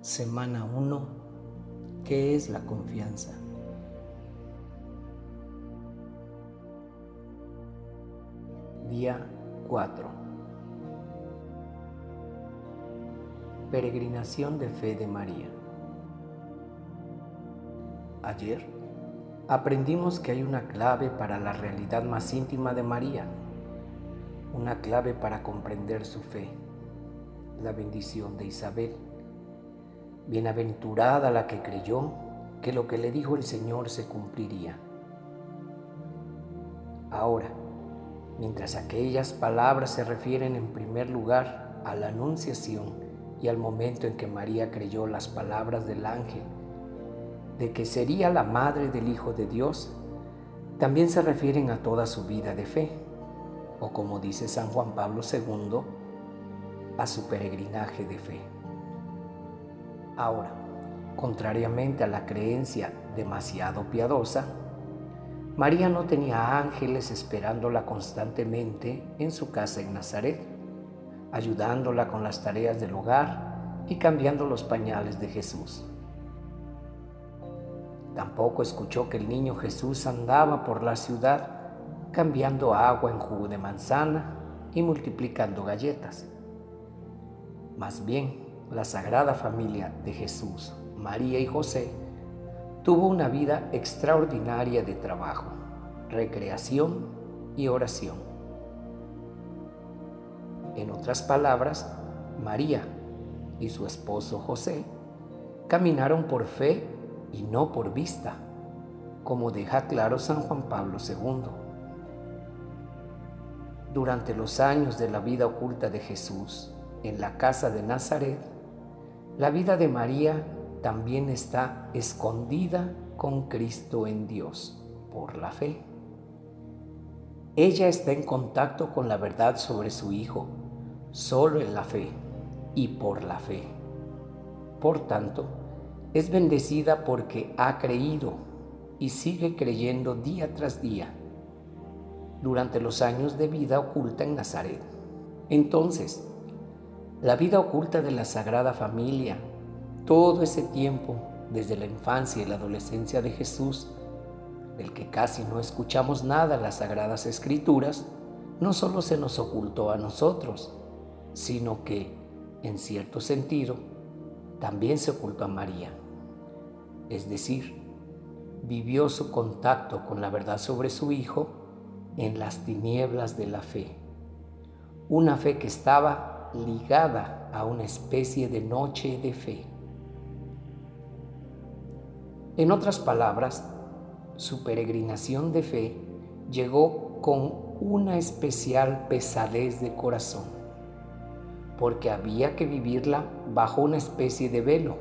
Semana 1. ¿Qué es la confianza? Día 4. Peregrinación de fe de María. Ayer aprendimos que hay una clave para la realidad más íntima de María, una clave para comprender su fe, la bendición de Isabel Bienaventurada la que creyó que lo que le dijo el Señor se cumpliría. Ahora, mientras aquellas palabras se refieren en primer lugar a la anunciación y al momento en que María creyó las palabras del ángel de que sería la madre del Hijo de Dios, también se refieren a toda su vida de fe, o como dice San Juan Pablo II, a su peregrinaje de fe. Ahora, contrariamente a la creencia demasiado piadosa, María no tenía ángeles esperándola constantemente en su casa en Nazaret, ayudándola con las tareas del hogar y cambiando los pañales de Jesús. Tampoco escuchó que el niño Jesús andaba por la ciudad cambiando agua en jugo de manzana y multiplicando galletas. Más bien, la Sagrada Familia de Jesús, María y José, tuvo una vida extraordinaria de trabajo, recreación y oración. En otras palabras, María y su esposo José caminaron por fe y no por vista, como deja claro San Juan Pablo II. Durante los años de la vida oculta de Jesús en la casa de Nazaret, la vida de María también está escondida con Cristo en Dios por la fe. Ella está en contacto con la verdad sobre su Hijo, solo en la fe y por la fe. Por tanto, es bendecida porque ha creído y sigue creyendo día tras día durante los años de vida oculta en Nazaret. Entonces, la vida oculta de la Sagrada Familia, todo ese tiempo, desde la infancia y la adolescencia de Jesús, del que casi no escuchamos nada en las Sagradas Escrituras, no solo se nos ocultó a nosotros, sino que, en cierto sentido, también se ocultó a María. Es decir, vivió su contacto con la verdad sobre su Hijo en las tinieblas de la fe. Una fe que estaba ligada a una especie de noche de fe. En otras palabras, su peregrinación de fe llegó con una especial pesadez de corazón, porque había que vivirla bajo una especie de velo,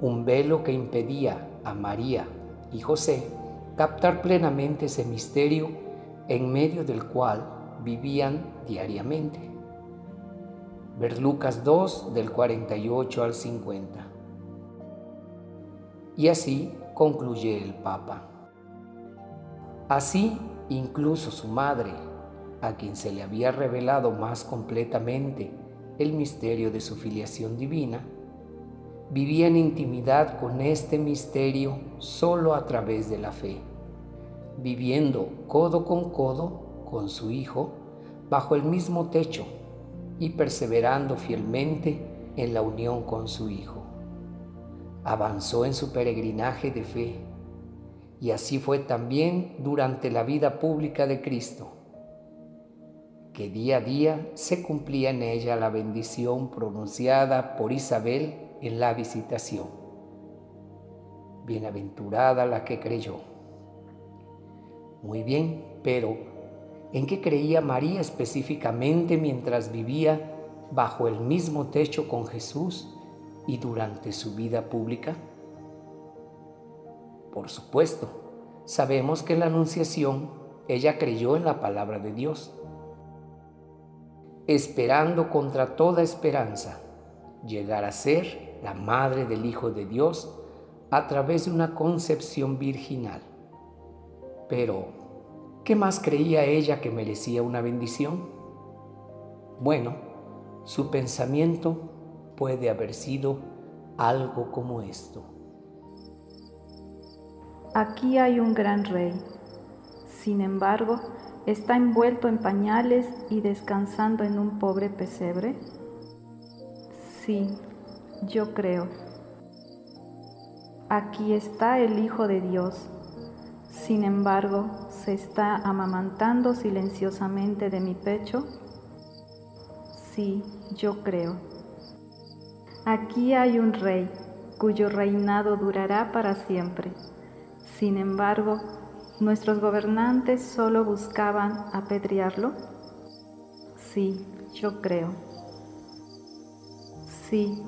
un velo que impedía a María y José captar plenamente ese misterio en medio del cual vivían diariamente ver Lucas 2 del 48 al 50. Y así concluye el Papa. Así, incluso su madre, a quien se le había revelado más completamente el misterio de su filiación divina, vivía en intimidad con este misterio solo a través de la fe, viviendo codo con codo con su Hijo bajo el mismo techo y perseverando fielmente en la unión con su Hijo. Avanzó en su peregrinaje de fe y así fue también durante la vida pública de Cristo, que día a día se cumplía en ella la bendición pronunciada por Isabel en la visitación. Bienaventurada la que creyó. Muy bien, pero en qué creía María específicamente mientras vivía bajo el mismo techo con Jesús y durante su vida pública? Por supuesto, sabemos que en la Anunciación ella creyó en la palabra de Dios, esperando contra toda esperanza llegar a ser la madre del Hijo de Dios a través de una concepción virginal. Pero ¿Qué más creía ella que merecía una bendición? Bueno, su pensamiento puede haber sido algo como esto. Aquí hay un gran rey. Sin embargo, está envuelto en pañales y descansando en un pobre pesebre. Sí, yo creo. Aquí está el Hijo de Dios. Sin embargo, se está amamantando silenciosamente de mi pecho. Sí, yo creo. Aquí hay un rey cuyo reinado durará para siempre. Sin embargo, nuestros gobernantes solo buscaban apedrearlo. Sí, yo creo. Sí,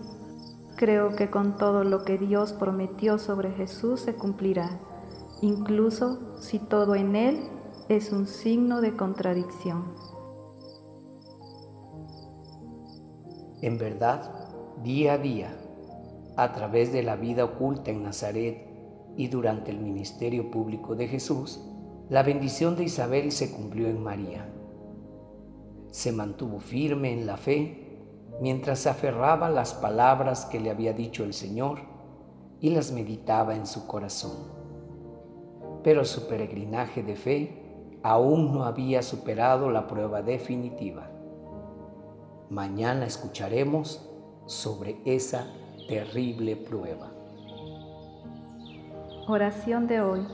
Creo que con todo lo que Dios prometió sobre Jesús se cumplirá, incluso si todo en Él es un signo de contradicción. En verdad, día a día, a través de la vida oculta en Nazaret y durante el ministerio público de Jesús, la bendición de Isabel se cumplió en María. Se mantuvo firme en la fe mientras se aferraba las palabras que le había dicho el Señor y las meditaba en su corazón. Pero su peregrinaje de fe aún no había superado la prueba definitiva. Mañana escucharemos sobre esa terrible prueba. Oración de hoy.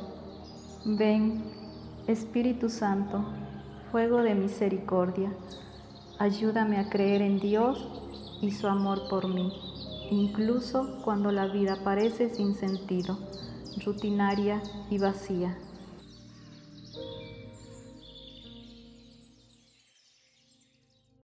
Ven, Espíritu Santo, fuego de misericordia Ayúdame a creer en Dios y su amor por mí, incluso cuando la vida parece sin sentido, rutinaria y vacía.